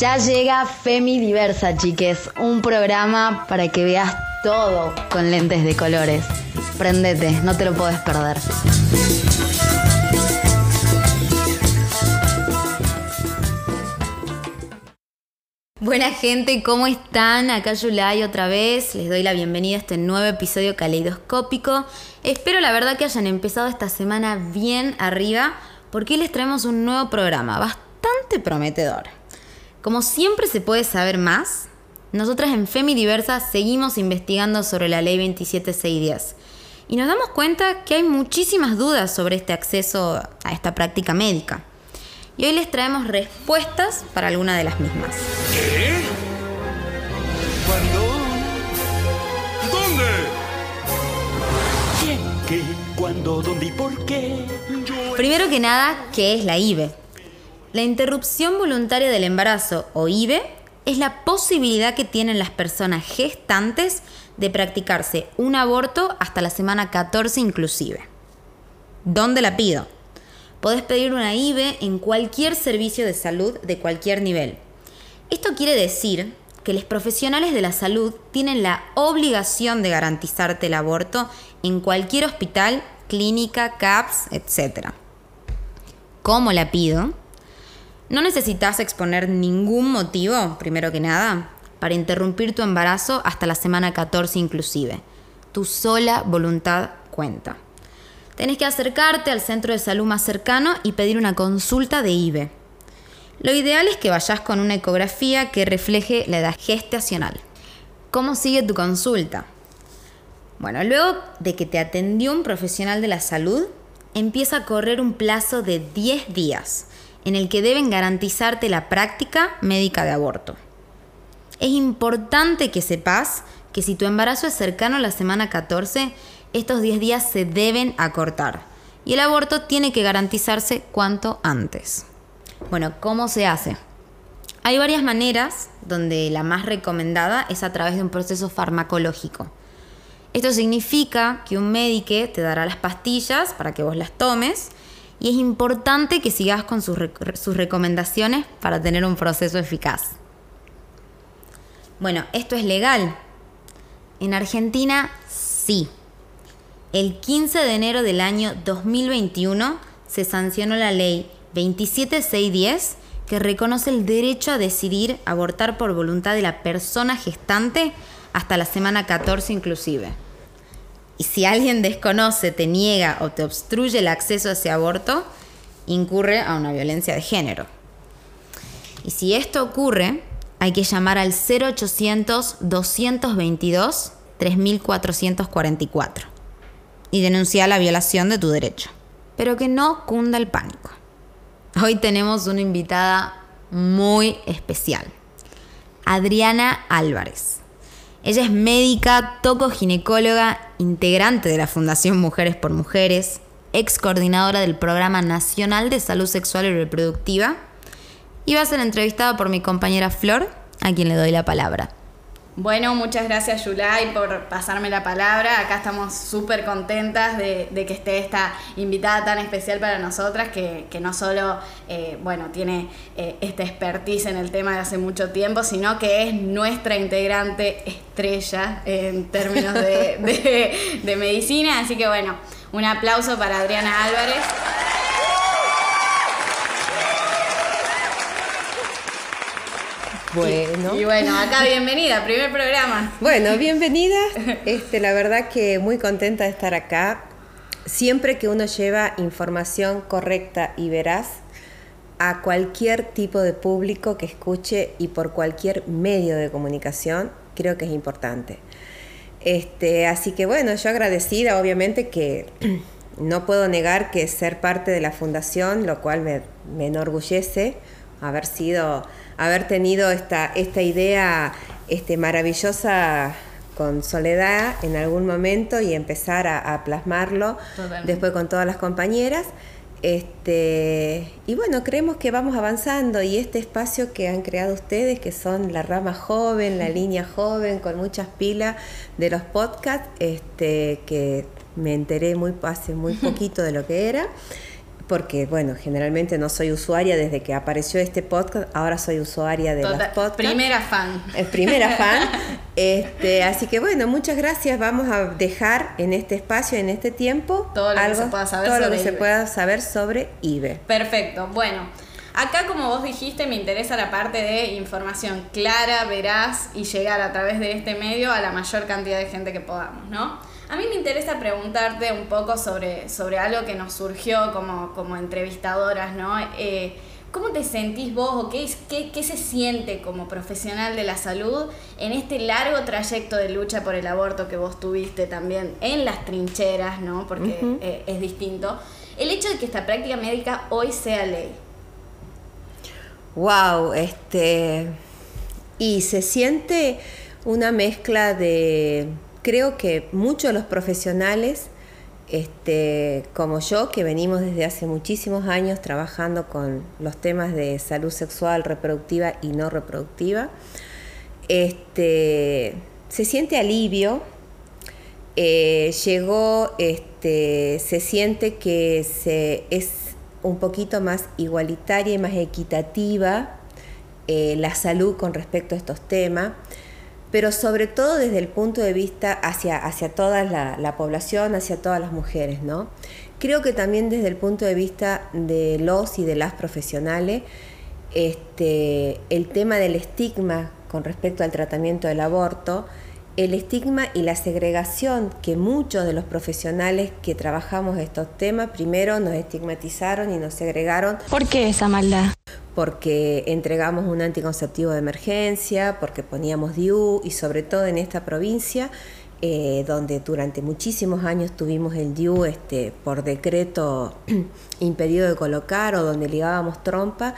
Ya llega Femi Diversa, chiques, un programa para que veas todo con lentes de colores. Prendete, no te lo puedes perder. Buena gente, ¿cómo están? Acá Yulai otra vez. Les doy la bienvenida a este nuevo episodio caleidoscópico. Espero la verdad que hayan empezado esta semana bien arriba, porque les traemos un nuevo programa bastante prometedor. Como siempre se puede saber más, nosotras en Femi Diversa seguimos investigando sobre la ley 27610 y nos damos cuenta que hay muchísimas dudas sobre este acceso a esta práctica médica. Y hoy les traemos respuestas para alguna de las mismas. ¿Qué? ¿Cuándo? ¿Dónde? ¿Quién? ¿Qué? ¿Cuándo? ¿Dónde y por qué? Primero que nada, ¿qué es la IVE? La interrupción voluntaria del embarazo o IVE es la posibilidad que tienen las personas gestantes de practicarse un aborto hasta la semana 14 inclusive. ¿Dónde la pido? Podés pedir una IVE en cualquier servicio de salud de cualquier nivel. Esto quiere decir que los profesionales de la salud tienen la obligación de garantizarte el aborto en cualquier hospital, clínica, CAPS, etc. ¿Cómo la pido? No necesitas exponer ningún motivo, primero que nada, para interrumpir tu embarazo hasta la semana 14 inclusive. Tu sola voluntad cuenta. Tenés que acercarte al centro de salud más cercano y pedir una consulta de IVE. Lo ideal es que vayas con una ecografía que refleje la edad gestacional. ¿Cómo sigue tu consulta? Bueno, luego de que te atendió un profesional de la salud, empieza a correr un plazo de 10 días en el que deben garantizarte la práctica médica de aborto. Es importante que sepas que si tu embarazo es cercano a la semana 14, estos 10 días se deben acortar y el aborto tiene que garantizarse cuanto antes. Bueno, ¿cómo se hace? Hay varias maneras donde la más recomendada es a través de un proceso farmacológico. Esto significa que un médico te dará las pastillas para que vos las tomes y es importante que sigas con sus, sus recomendaciones para tener un proceso eficaz. Bueno, ¿esto es legal? En Argentina sí. El 15 de enero del año 2021 se sancionó la ley 27610 que reconoce el derecho a decidir abortar por voluntad de la persona gestante hasta la semana 14 inclusive. Y si alguien desconoce, te niega o te obstruye el acceso a ese aborto, incurre a una violencia de género. Y si esto ocurre, hay que llamar al 0800-222-3444 y denunciar la violación de tu derecho. Pero que no cunda el pánico. Hoy tenemos una invitada muy especial, Adriana Álvarez. Ella es médica, tocoginecóloga, integrante de la Fundación Mujeres por Mujeres, ex coordinadora del Programa Nacional de Salud Sexual y Reproductiva, y va a ser entrevistada por mi compañera Flor, a quien le doy la palabra. Bueno, muchas gracias Yulai por pasarme la palabra. Acá estamos súper contentas de, que esté esta invitada tan especial para nosotras, que, no solo eh, bueno, tiene eh, esta expertise en el tema de hace mucho tiempo, sino que es nuestra integrante estrella en términos de, de medicina. Así que bueno, un aplauso para Adriana Álvarez. Bueno. Y bueno, acá bienvenida, primer programa. Bueno, bienvenida. Este, la verdad que muy contenta de estar acá. Siempre que uno lleva información correcta y veraz a cualquier tipo de público que escuche y por cualquier medio de comunicación, creo que es importante. Este, así que bueno, yo agradecida, obviamente que no puedo negar que ser parte de la fundación, lo cual me, me enorgullece haber sido haber tenido esta, esta idea este, maravillosa con Soledad en algún momento y empezar a, plasmarlo después con todas las compañeras. Este, y bueno, creemos que vamos avanzando y este espacio que han creado ustedes, que son la rama joven, la línea joven, con muchas pilas de los podcasts, este, que me enteré muy hace muy poquito de lo que era porque bueno, generalmente no soy usuaria desde que apareció este podcast, ahora soy usuaria de Total- los podcasts. Primera fan. Es primera fan. Este, así que bueno, muchas gracias. Vamos a dejar en este espacio, en este tiempo, Todo lo que se pueda saber todo lo sobre que se pueda saber sobre IBE. Perfecto. Bueno, acá como vos dijiste, me interesa la parte de información clara, veraz y llegar a través de este medio a la mayor cantidad de gente que podamos, ¿no? A mí me interesa preguntarte un poco sobre, sobre algo que nos surgió como, como entrevistadoras, ¿no? Eh, ¿Cómo te sentís vos o qué, es- qué, qué se siente como profesional de la salud en este largo trayecto de lucha por el aborto que vos tuviste también en las trincheras, ¿no? Porque eh, es distinto. El hecho de que esta práctica médica hoy sea ley. Wow, este. Y se siente una mezcla de. Creo que muchos de los profesionales, este, como yo, que venimos desde hace muchísimos años trabajando con los temas de salud sexual, reproductiva y no reproductiva, este, se siente alivio. Eh, llegó, este, se siente que se, es un poquito más igualitaria y más equitativa eh, la salud con respecto a estos temas, pero sobre todo desde el punto de vista hacia, hacia toda la, la población, hacia todas las mujeres, ¿no? Creo que también desde el punto de vista de los y de las profesionales, este, el tema del estigma con respecto al tratamiento del aborto, el estigma y la segregación que muchos de los profesionales que trabajamos estos temas primero nos estigmatizaron y nos segregaron ¿Por qué esa maldad? Porque entregamos un anticonceptivo de emergencia, porque poníamos DIU y sobre todo en esta provincia, eh, donde durante muchísimos años tuvimos el DIU este, por decreto impedido de colocar o donde ligábamos trompa.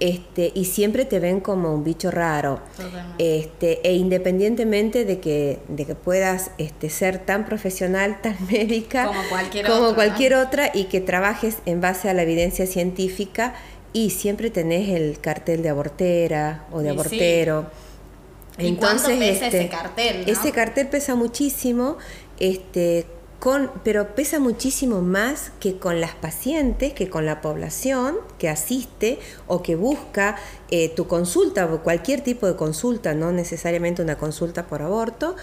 Este, y siempre te ven como un bicho raro. Totalmente. Este, e independientemente de que, de que puedas este, ser tan profesional, tan médica, Como cualquier como otro, ¿no? cualquier otra, y que trabajes en base a la evidencia científica, y siempre tenés el cartel de abortera o de Y sí. abortero. ¿Y cuánto pesa ese cartel, no? Ese cartel pesa muchísimo, este, con, pero pesa muchísimo más que con las pacientes, que con la población que asiste o que busca eh, tu consulta o cualquier tipo de consulta, no necesariamente una consulta por aborto,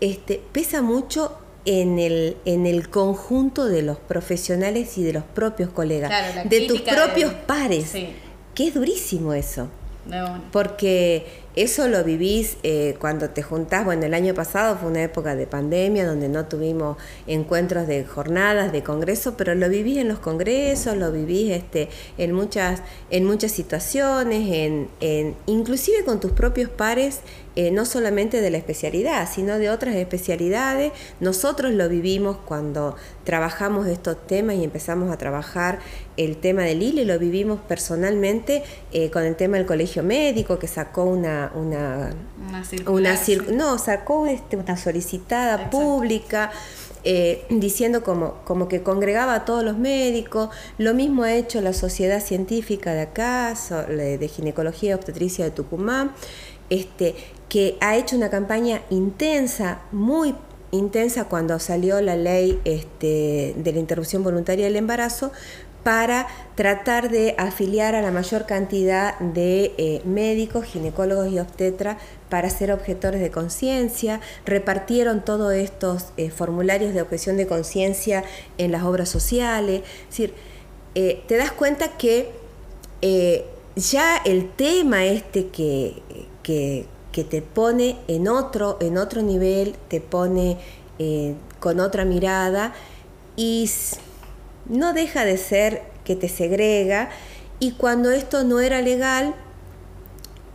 este, pesa mucho en el, en el conjunto de los profesionales y de los propios colegas, Claro, de tus de- propios pares, Sí. que es durísimo eso. Porque eso lo vivís eh, cuando te juntás, bueno, el año pasado fue una época de pandemia donde no tuvimos encuentros de jornadas, de congresos, pero lo vivís en los congresos, lo vivís este, en, muchas, en muchas situaciones, en, en, inclusive con tus propios pares, eh, no solamente de la especialidad, sino de otras especialidades. Nosotros lo vivimos cuando trabajamos estos temas y empezamos a trabajar el tema del ILE, lo vivimos personalmente eh, con el tema del colegio médico que sacó una, una, Una circular, una sí. cir- no, sacó este, una solicitada Exacto. pública eh, diciendo como, como que congregaba a todos los médicos. Lo mismo ha hecho la Sociedad Científica de acá, de Ginecología y Obstetricia de Tucumán, este, que ha hecho una campaña intensa, muy intensa cuando salió la ley este, de la interrupción voluntaria del embarazo para tratar de afiliar a la mayor cantidad de eh, médicos, ginecólogos y obstetras para ser objetores de conciencia. Repartieron todos estos eh, formularios de objeción de conciencia en las obras sociales. Es decir, eh, te das cuenta que ya el tema este que, que te pone en otro, en otro nivel, te pone eh, con otra mirada y no deja de ser que te segrega. Y cuando esto no era legal,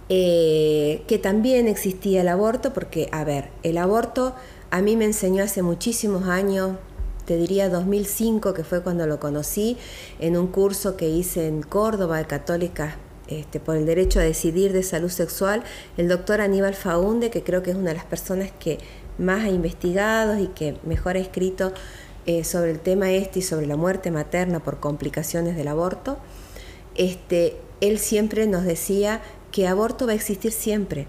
eh, que también existía el aborto, porque, a ver, el aborto a mí me enseñó hace muchísimos años, te diría 2005, que fue cuando lo conocí, en un curso que hice en Córdoba de Católicas este, por el derecho a decidir de salud sexual, el doctor Aníbal Faunde, que creo que es una de las personas que más ha investigado y que mejor ha escrito eh, sobre el tema este y sobre la muerte materna por complicaciones del aborto, este, él siempre nos decía que aborto va a existir siempre.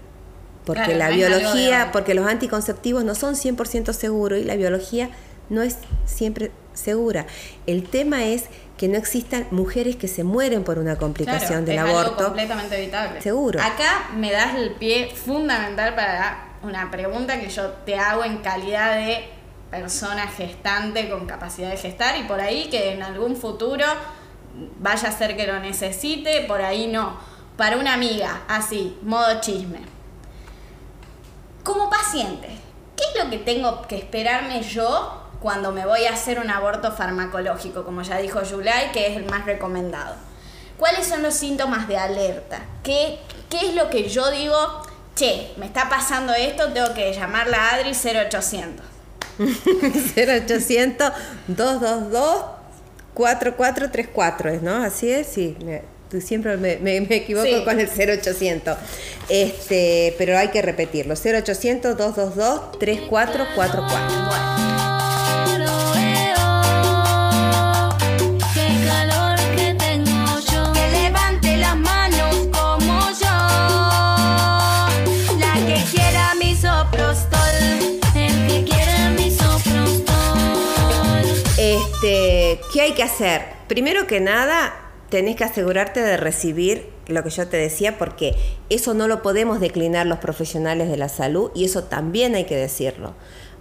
Porque Claro, la biología, porque los anticonceptivos no son 100% seguros y la biología no es siempre segura. El tema es que no existan mujeres que se mueren por una complicación Claro, del es algo aborto. completamente evitable. Seguro. Acá me das el pie fundamental para una pregunta que yo te hago en calidad de persona gestante con capacidad de gestar y por ahí que en algún futuro vaya a ser que lo necesite, por ahí no. Para una amiga, así, modo chisme. Como paciente, ¿qué es lo que tengo que esperarme yo cuando me voy a hacer un aborto farmacológico, como ya dijo Yulai, que es el más recomendado? ¿Cuáles son los síntomas de alerta? ¿Qué, qué es lo que yo digo? Che, me está pasando esto, tengo que llamarla a Adri 0800. 0800 222 4434 es, ¿no? Así es, sí. tú siempre me, me- me equivoco Sí. con el 0800. Este, pero hay que repetirlo. 0800 222 3444. Este, ¿qué hay que hacer? Primero que nada, tenés que asegurarte de recibir lo que yo te decía, porque eso no lo podemos declinar los profesionales de la salud y eso también hay que decirlo.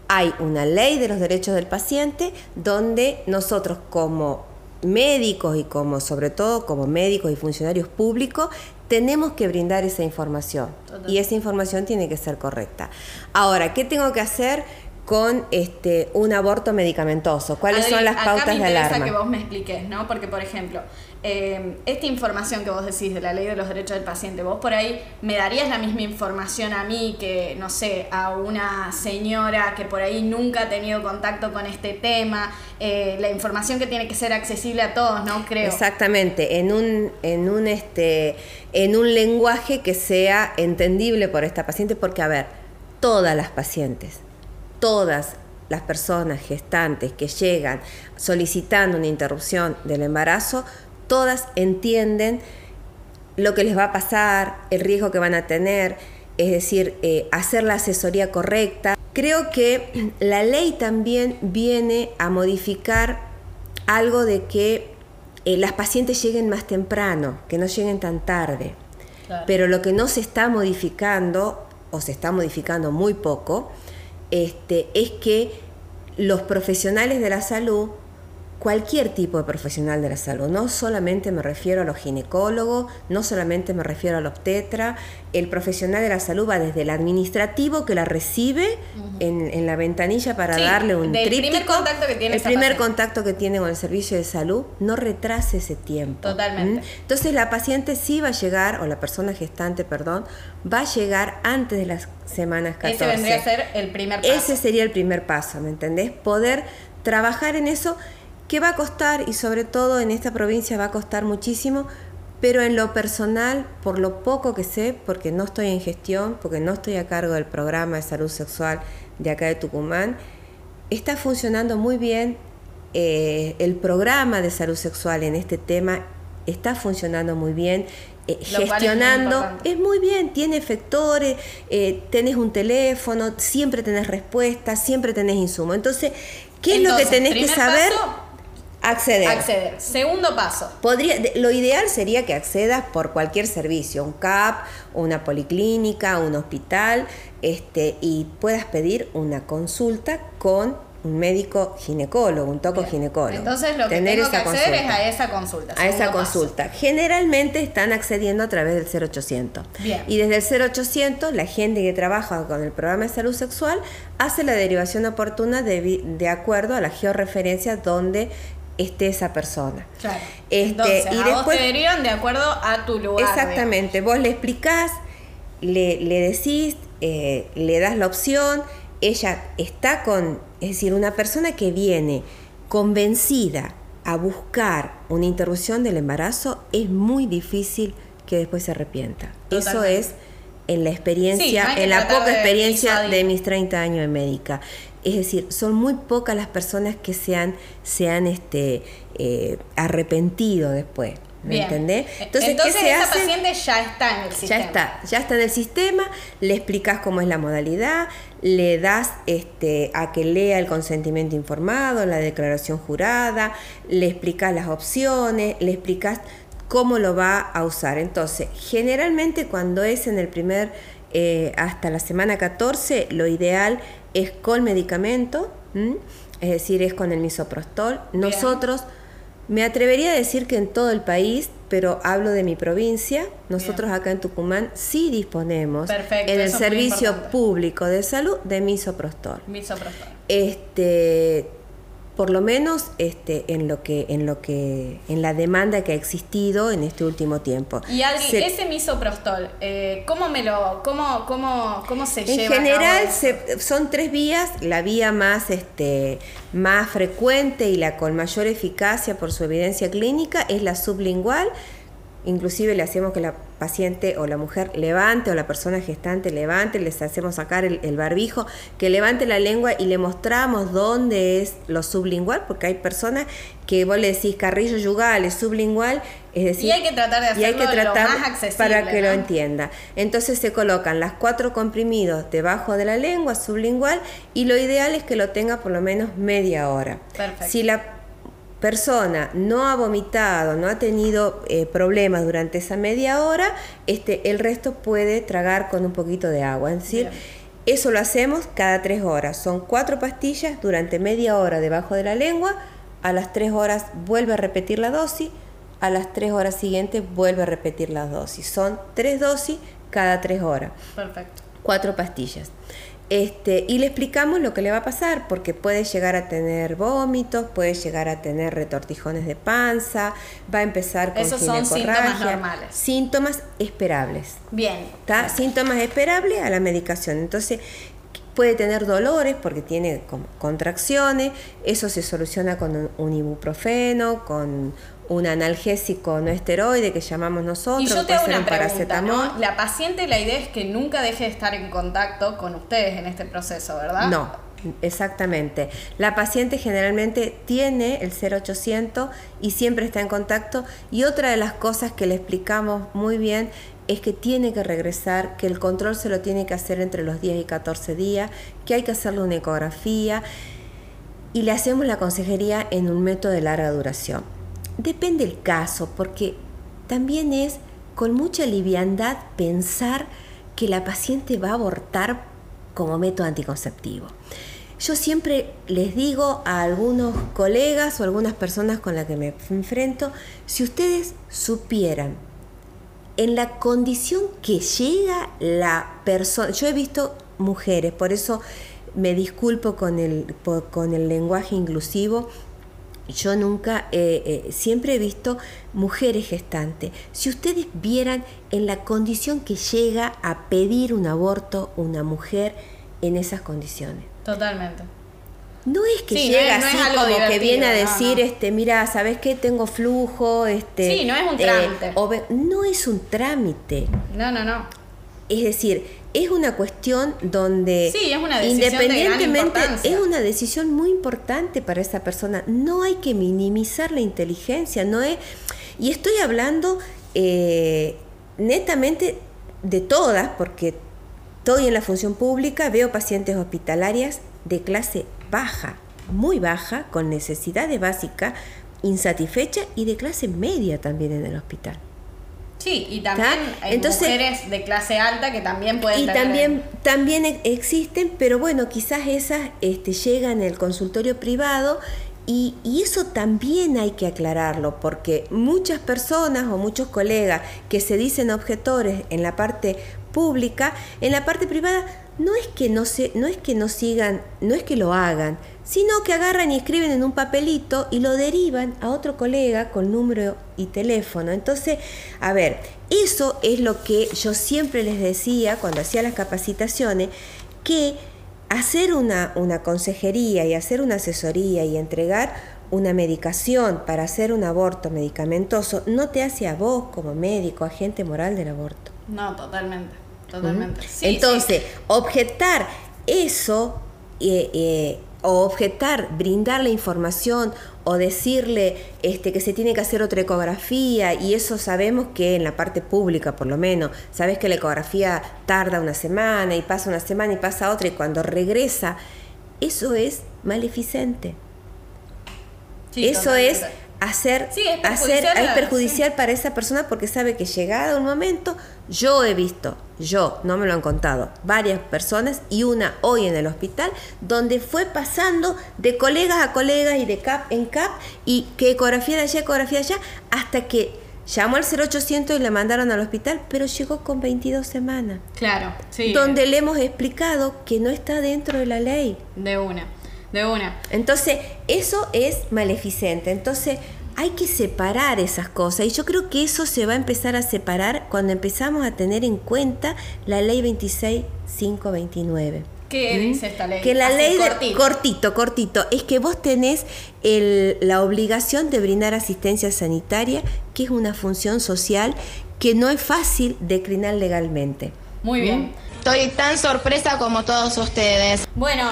Hay una ley de los derechos del paciente donde nosotros como médicos y como sobre todo como médicos y funcionarios públicos tenemos que brindar esa información y esa información tiene que ser correcta. Ahora, ¿qué tengo que hacer con este un aborto medicamentoso? ¿Cuáles Adri, son las acá pautas me de interesa alarma? que vos me expliques, ¿no? Porque, por ejemplo, eh, esta información que vos decís de la ley de los derechos del paciente, vos por ahí me darías la misma información a mí que, no sé, a una señora que por ahí nunca ha tenido contacto con este tema, eh, la información que tiene que ser accesible a todos, ¿no? Creo. Exactamente, en un, en un este, en un lenguaje que sea entendible por esta paciente, porque a ver, todas las pacientes, todas las personas gestantes que llegan solicitando una interrupción del embarazo, todas entienden lo que les va a pasar, el riesgo que van a tener, es decir, eh, hacer la asesoría correcta. Creo que la ley también viene a modificar algo de que eh, las pacientes lleguen más temprano, que no lleguen tan tarde. Claro. Pero lo que no se está modificando, o se está modificando muy poco, este, es que los profesionales de la salud, cualquier tipo de profesional de la salud, no solamente me refiero a los ginecólogos, no solamente me refiero al obstetra, el profesional de la salud va desde el administrativo que la recibe en, en la ventanilla para Sí, darle un del primer tríptico, contacto que tiene el primer paciente. contacto que tiene con el servicio de salud, no retrase ese tiempo. Totalmente. ¿Mm? Entonces la paciente sí va a llegar, o la persona gestante, perdón, va a llegar antes de las semanas 14. Ese vendría a ser el primer paso. Ese sería el primer paso, ¿me entendés? Poder trabajar en eso que va a costar y sobre todo en esta provincia va a costar muchísimo, pero en lo personal, por lo poco que sé, porque no estoy en gestión, porque no estoy a cargo del programa de salud sexual de acá de Tucumán, está funcionando muy bien eh, el programa de salud sexual en este tema, está funcionando muy bien. eh, es muy gestionando es muy bien, tiene efectores, eh, tenés un teléfono, siempre tenés respuestas, siempre tenés insumo. Entonces, ¿qué es lo que tenés que saber? paso, acceder. acceder. Segundo paso. Podría, lo ideal sería que accedas por cualquier servicio, un CAP, una policlínica, un hospital, este, y puedas pedir una consulta con un médico ginecólogo, un toco Bien. ginecólogo. Entonces lo que tengo que acceder es a esa consulta. A esa paso. consulta. Generalmente están accediendo a través del 0800. Bien. Y desde el 0800, la gente que trabaja con el programa de salud sexual hace la derivación oportuna de, de acuerdo a la georreferencia donde esté esa persona. Claro. Este, Entonces, y a vos después- te derivan de acuerdo a tu lugar. Exactamente, vos le explicás, le, le decís, eh, le das la opción, ella está con, es decir, una persona que viene convencida a buscar una interrupción del embarazo, es muy difícil que después se arrepienta. Eso es en la experiencia, Sí, en la poca experiencia de mis 30 años de médica. Es decir, son muy pocas las personas que se han, se han este, eh, arrepentido después. ¿Me Bien. entendés? Entonces, ¿qué se esa hace? paciente ya está en el Ya sistema. está, ya está en el sistema, le explicas cómo es la modalidad, le das este, a que lea el consentimiento informado, la declaración jurada, le explicas las opciones, le explicas cómo lo va a usar. Entonces, generalmente cuando es en el primer, eh, hasta la semana 14, lo ideal es con medicamento, ¿m? es decir, es con el misoprostol. Nosotros me atrevería a decir que en todo el país, pero hablo de mi provincia, nosotros acá en Tucumán sí disponemos Perfecto, en el es servicio público de salud de misoprostol. Misoprostol. Este, por lo menos este, en lo que, en lo que, en la demanda que ha existido en este último tiempo. Y Adri, Se- ese misoprostol, eh, ¿cómo me lo, cómo, cómo, cómo se En lleva? a general se- son tres vías, la vía más, este, más frecuente y la con mayor eficacia por su evidencia clínica es la sublingual, inclusive le hacemos que la paciente o la mujer levante o la persona gestante levante, les hacemos sacar el, el barbijo, que levante la lengua y le mostramos dónde es lo sublingual, porque hay personas que vos le decís carrillo yugal, es sublingual, es decir, Y hay que tratar de y hay que hacerlo lo tratar más accesible, para que lo entienda. Entonces se colocan las cuatro comprimidos debajo de la lengua sublingual y lo ideal es que lo tenga por lo menos media hora. Perfecto. Si la persona no ha vomitado, no ha tenido eh, problemas durante esa media hora, este, el resto puede tragar con un poquito de agua. Es decir, Bien. eso lo hacemos cada tres horas. Son cuatro pastillas durante media hora debajo de la lengua. A las tres horas vuelve a repetir la dosis. A las tres horas siguientes vuelve a repetir la dosis. Son tres dosis cada tres horas Perfecto. cuatro pastillas. Este, y le explicamos lo que le va a pasar, porque puede llegar a tener vómitos, puede llegar a tener retortijones de panza, va a empezar con Esos son síntomas normales. Síntomas esperables. Bien. ¿tá? Síntomas esperables a la medicación. Entonces, puede tener dolores porque tiene contracciones, eso se soluciona con un ibuprofeno, con un analgésico no esteroide que llamamos nosotros, Y yo que te. La paciente, la idea es que nunca deje de estar en contacto con ustedes en este proceso, ¿verdad? No, exactamente. La paciente generalmente tiene el 0800 y siempre está en contacto. Y otra de las cosas que le explicamos muy bien es que tiene que regresar, que el control se lo tiene que hacer entre los 10 y 14 días, que hay que hacerle una ecografía y le hacemos la consejería en un método de larga duración. Depende el caso, porque también es con mucha liviandad pensar que la paciente va a abortar como método anticonceptivo. Yo siempre les digo a algunos colegas o algunas personas con las que me enfrento, si ustedes supieran en la condición que llega la persona, yo he visto mujeres, por eso me disculpo con el, con el lenguaje inclusivo, yo nunca, eh, eh, siempre he visto mujeres gestantes. Si ustedes vieran en la condición que llega a pedir un aborto una mujer en esas condiciones. Totalmente. No es que Sí, llega es- no es así como que viene a decir, no. este, mira, ¿sabes qué? Tengo flujo, este. Sí, no es un trámite. o ve- no es un trámite. No, no, no. Es decir, es una cuestión donde Sí, es una decisión de gran independientemente es una decisión muy importante para esa persona. No hay que minimizar la inteligencia, no es. Y estoy hablando eh, netamente de todas, porque estoy en la función pública, veo pacientes hospitalarias de clase baja, muy baja, con necesidades básicas, insatisfecha y de clase media también en el hospital. Sí, y también hay Entonces- mujeres de clase alta que también pueden Y tener- también, también e- existen, pero bueno, quizás esas este, llegan el consultorio privado y, y eso también hay que aclararlo, porque muchas personas o muchos colegas que se dicen objetores en la parte pública, en la parte privada no es que no se, no es que no sigan, no es que lo hagan, sino que agarran y escriben en un papelito y lo derivan a otro colega con número y teléfono. Entonces, a ver, eso es lo que yo siempre les decía cuando hacía las capacitaciones, que hacer una, una consejería y hacer una asesoría y entregar una medicación para hacer un aborto medicamentoso no te hace a vos como médico agente moral del aborto. No, totalmente. Totalmente. Sí, Entonces, sí. objetar eso eh, eh, o objetar, brindar la información o decirle este, que se tiene que hacer otra ecografía y eso sabemos que en la parte pública por lo menos, sabes que la ecografía tarda una semana y pasa una semana y pasa otra y cuando regresa, eso es maleficente. Sí, eso es hacer, Sí, es hacer perjudicial es perjudicial para esa persona porque sabe que llegado un momento, yo he visto, yo, no me lo han contado, varias personas y una hoy en el hospital, donde fue pasando de colegas a colegas y de CAP en CAP y que ecografía de allá, ecografía de allá, hasta que llamó al 0800 y le mandaron al hospital, pero llegó con 22 semanas, Claro, sí. donde le hemos explicado que no está dentro de la ley. De una, de una. Entonces, eso es maleficente. Entonces, hay que separar esas cosas. Y yo creo que eso se va a empezar a separar cuando empezamos a tener en cuenta la ley 26529. ¿Qué dice esta ley? ¿Mm? Que la Así, ley de cortito. cortito, cortito, es que vos tenés el- la obligación de brindar asistencia sanitaria, que es una función social que no es fácil declinar legalmente. Muy bien. Estoy tan sorpresa como todos ustedes. Bueno,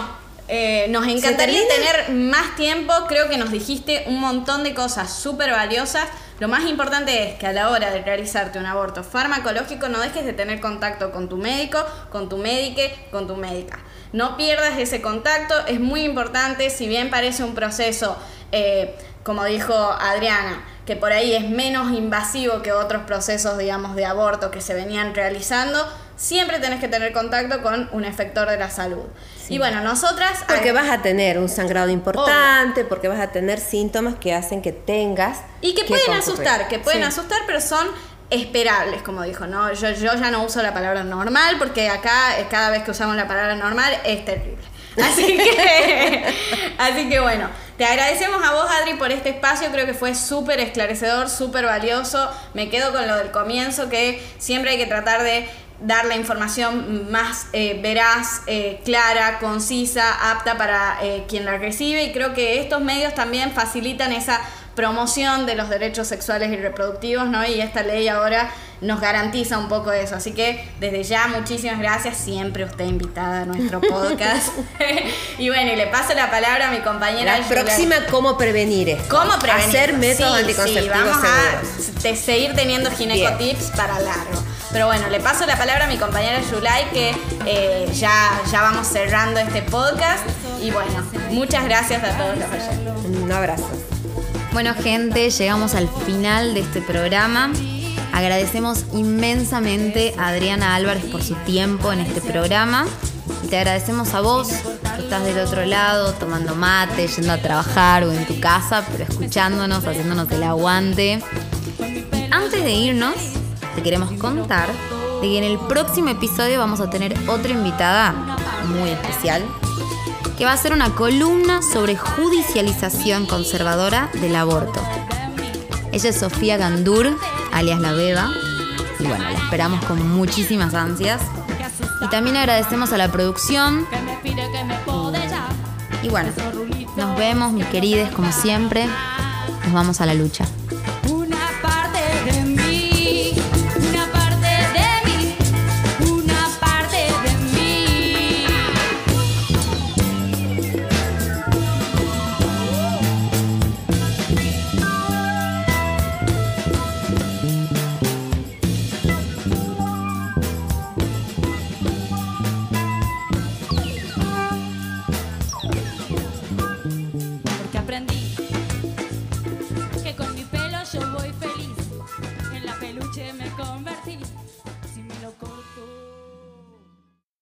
eh, nos encantaría tener más tiempo. Creo que nos dijiste un montón de cosas súper valiosas. Lo más importante es que a la hora de realizarte un aborto farmacológico no dejes de tener contacto con tu médico, con tu médique, con tu médica. No pierdas ese contacto, es muy importante, si bien parece un proceso, eh, como dijo Adriana, que por ahí es menos invasivo que otros procesos, digamos, de aborto que se venían realizando, siempre tenés que tener contacto con un efector de la salud. Y bueno, nosotras... Porque vas a tener un sangrado importante, porque vas a tener síntomas que hacen que tengas. Y que pueden concurrir. asustar, que pueden Sí. asustar, pero son esperables, como dijo, ¿no? Yo, yo ya no uso la palabra normal porque acá eh, cada vez que usamos la palabra normal es terrible. Así que, así que bueno, te agradecemos a vos, Adri, por este espacio. Creo que fue súper esclarecedor, súper valioso. Me quedo con lo del comienzo, que siempre hay que tratar de dar la información más eh, veraz, eh, clara, concisa, apta para eh, quien la recibe. Y creo que estos medios también facilitan esa promoción de los derechos sexuales y reproductivos, ¿no? Y esta ley ahora nos garantiza un poco eso. Así que desde ya, muchísimas gracias. Siempre usted invitada a nuestro podcast. y bueno, y le paso la palabra a mi compañera La Julia. próxima, ¿cómo prevenir esto? ¿Cómo prevenir? Hacer métodos Sí, anticonceptivos sí, vamos seguros. a te- seguir teniendo ginecotips para largo. Pero bueno, le paso la palabra a mi compañera Yulai que eh, ya, ya vamos cerrando este podcast. Y bueno, muchas gracias a todos los oyentes. Un abrazo. Bueno, gente, llegamos al final de este programa. Agradecemos inmensamente a Adriana Álvarez por su tiempo en este programa. Te agradecemos a vos, que estás del otro lado, tomando mate, yendo a trabajar o en tu casa, pero escuchándonos, haciéndonos el aguante. Y antes de irnos, te queremos contar de que en el próximo episodio vamos a tener otra invitada muy especial que va a ser una columna sobre judicialización conservadora del aborto. Ella es Sofía Gandur, alias La Beba, y bueno, la esperamos con muchísimas ansias. Y también agradecemos a la producción. Y bueno, nos vemos, mis querides, como siempre. Nos vamos a la lucha.